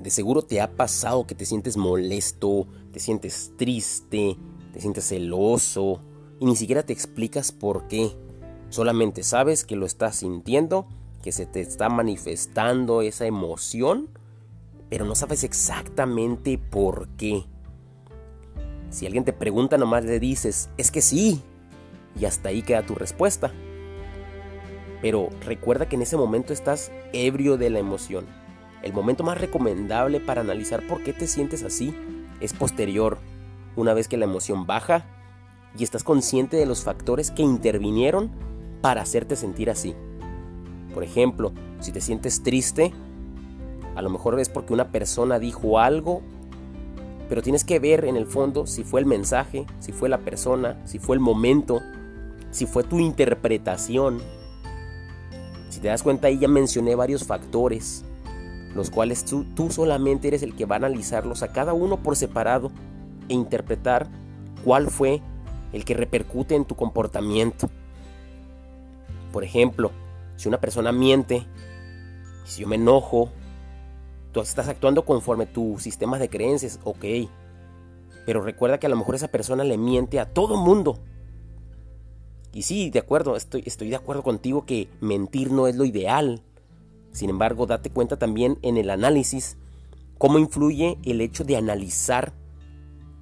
De seguro te ha pasado que te sientes molesto, te sientes triste, te sientes celoso y ni siquiera te explicas por qué. Solamente sabes que lo estás sintiendo, que se te está manifestando esa emoción, pero no sabes exactamente por qué. Si alguien te pregunta, nomás le dices, es que sí, y hasta ahí queda tu respuesta. Pero recuerda que en ese momento estás ebrio de la emoción. El momento más recomendable para analizar por qué te sientes así es posterior, una vez que la emoción baja y estás consciente de los factores que intervinieron para hacerte sentir así. Por ejemplo, si te sientes triste, a lo mejor es porque una persona dijo algo, pero tienes que ver en el fondo si fue el mensaje, si fue la persona, si fue el momento, si fue tu interpretación. Si te das cuenta ahí ya mencioné varios factores, los cuales tú, tú solamente eres el que va a analizarlos a cada uno por separado e interpretar cuál fue el que repercute en tu comportamiento. Por ejemplo, si una persona miente, si yo me enojo, tú estás actuando conforme tu sistema de creencias, ok. Pero recuerda que a lo mejor esa persona le miente a todo mundo. Y sí, de acuerdo, estoy, estoy de acuerdo contigo que mentir no es lo ideal. Sin embargo, date cuenta también en el análisis cómo influye el hecho de analizar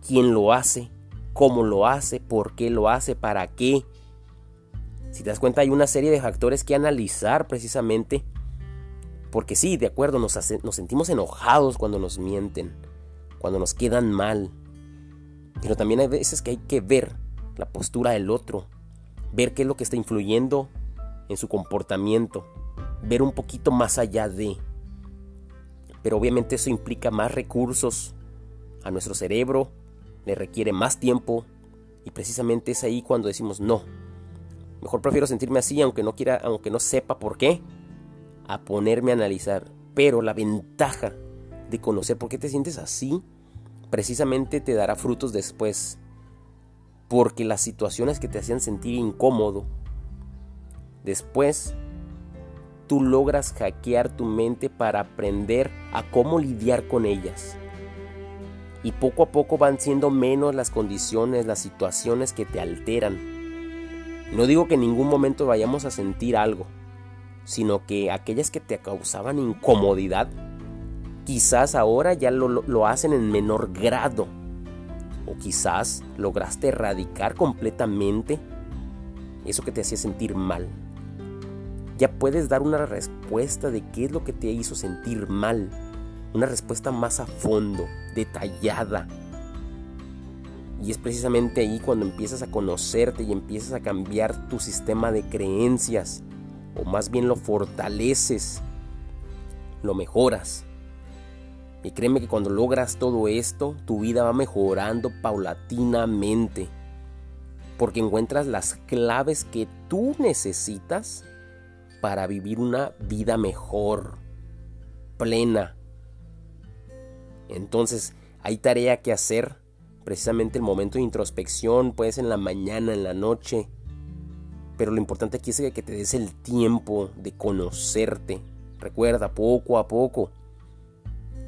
quién lo hace, cómo lo hace, por qué lo hace, para qué. Si te das cuenta, hay una serie de factores que analizar precisamente. Porque sí, de acuerdo, nos, nos sentimos enojados cuando nos mienten, cuando nos quedan mal. Pero también hay veces que hay que ver la postura del otro, ver qué es lo que está influyendo en su comportamiento, ver un poquito más allá de. Pero obviamente eso implica más recursos a nuestro cerebro, le requiere más tiempo y precisamente es ahí cuando decimos no. Mejor prefiero sentirme así aunque no quiera, aunque no sepa por qué, a ponerme a analizar. Pero la ventaja de conocer por qué te sientes así, precisamente te dará frutos después. Porque las situaciones que te hacían sentir incómodo, después tú logras hackear tu mente para aprender a cómo lidiar con ellas y poco a poco van siendo menos las condiciones, las situaciones que te alteran. No digo que en ningún momento vayamos a sentir algo, sino que aquellas que te causaban incomodidad, quizás ahora ya lo, lo hacen en menor grado. O quizás lograste erradicar completamente eso que te hacía sentir mal. Ya puedes dar una respuesta de qué es lo que te hizo sentir mal una respuesta más a fondo, detallada. Y es precisamente ahí cuando empiezas a conocerte y empiezas a cambiar tu sistema de creencias, o más bien lo fortaleces, lo mejoras. Y créeme que cuando logras todo esto, tu vida va mejorando paulatinamente, porque encuentras las claves que tú necesitas para vivir una vida mejor, plena, entonces hay tarea que hacer, precisamente el momento de introspección, puede en la mañana, en la noche, pero lo importante aquí es que te des el tiempo de conocerte. Recuerda, poco a poco.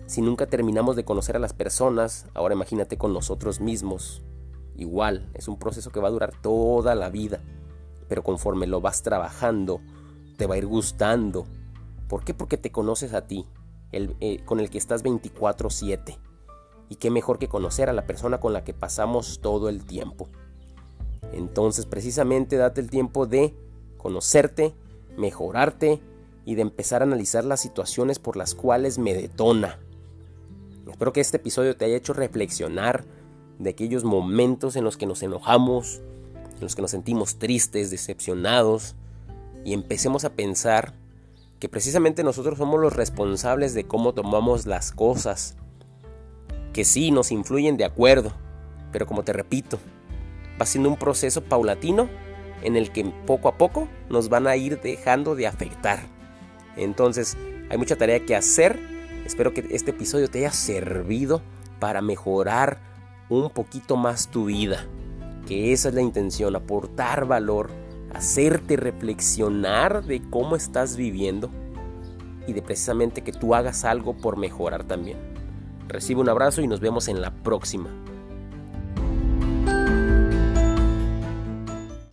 Si nunca terminamos de conocer a las personas, ahora imagínate con nosotros mismos. Igual, es un proceso que va a durar toda la vida, pero conforme lo vas trabajando, te va a ir gustando. ¿Por qué? Porque te conoces a ti, eh, con el que estás 24/7. Y qué mejor que conocer a la persona con la que pasamos todo el tiempo. Entonces precisamente date el tiempo de conocerte, mejorarte y de empezar a analizar las situaciones por las cuales me detona. Espero que este episodio te haya hecho reflexionar de aquellos momentos en los que nos enojamos, en los que nos sentimos tristes, decepcionados, y empecemos a pensar que precisamente nosotros somos los responsables de cómo tomamos las cosas, que sí nos influyen de acuerdo, pero como te repito, va siendo un proceso paulatino en el que poco a poco nos van a ir dejando de afectar. Entonces, hay mucha tarea que hacer. Espero que este episodio te haya servido para mejorar un poquito más tu vida. Que esa es la intención, aportar valor hacerte reflexionar de cómo estás viviendo y de precisamente que tú hagas algo por mejorar también. Recibe un abrazo y nos vemos en la próxima.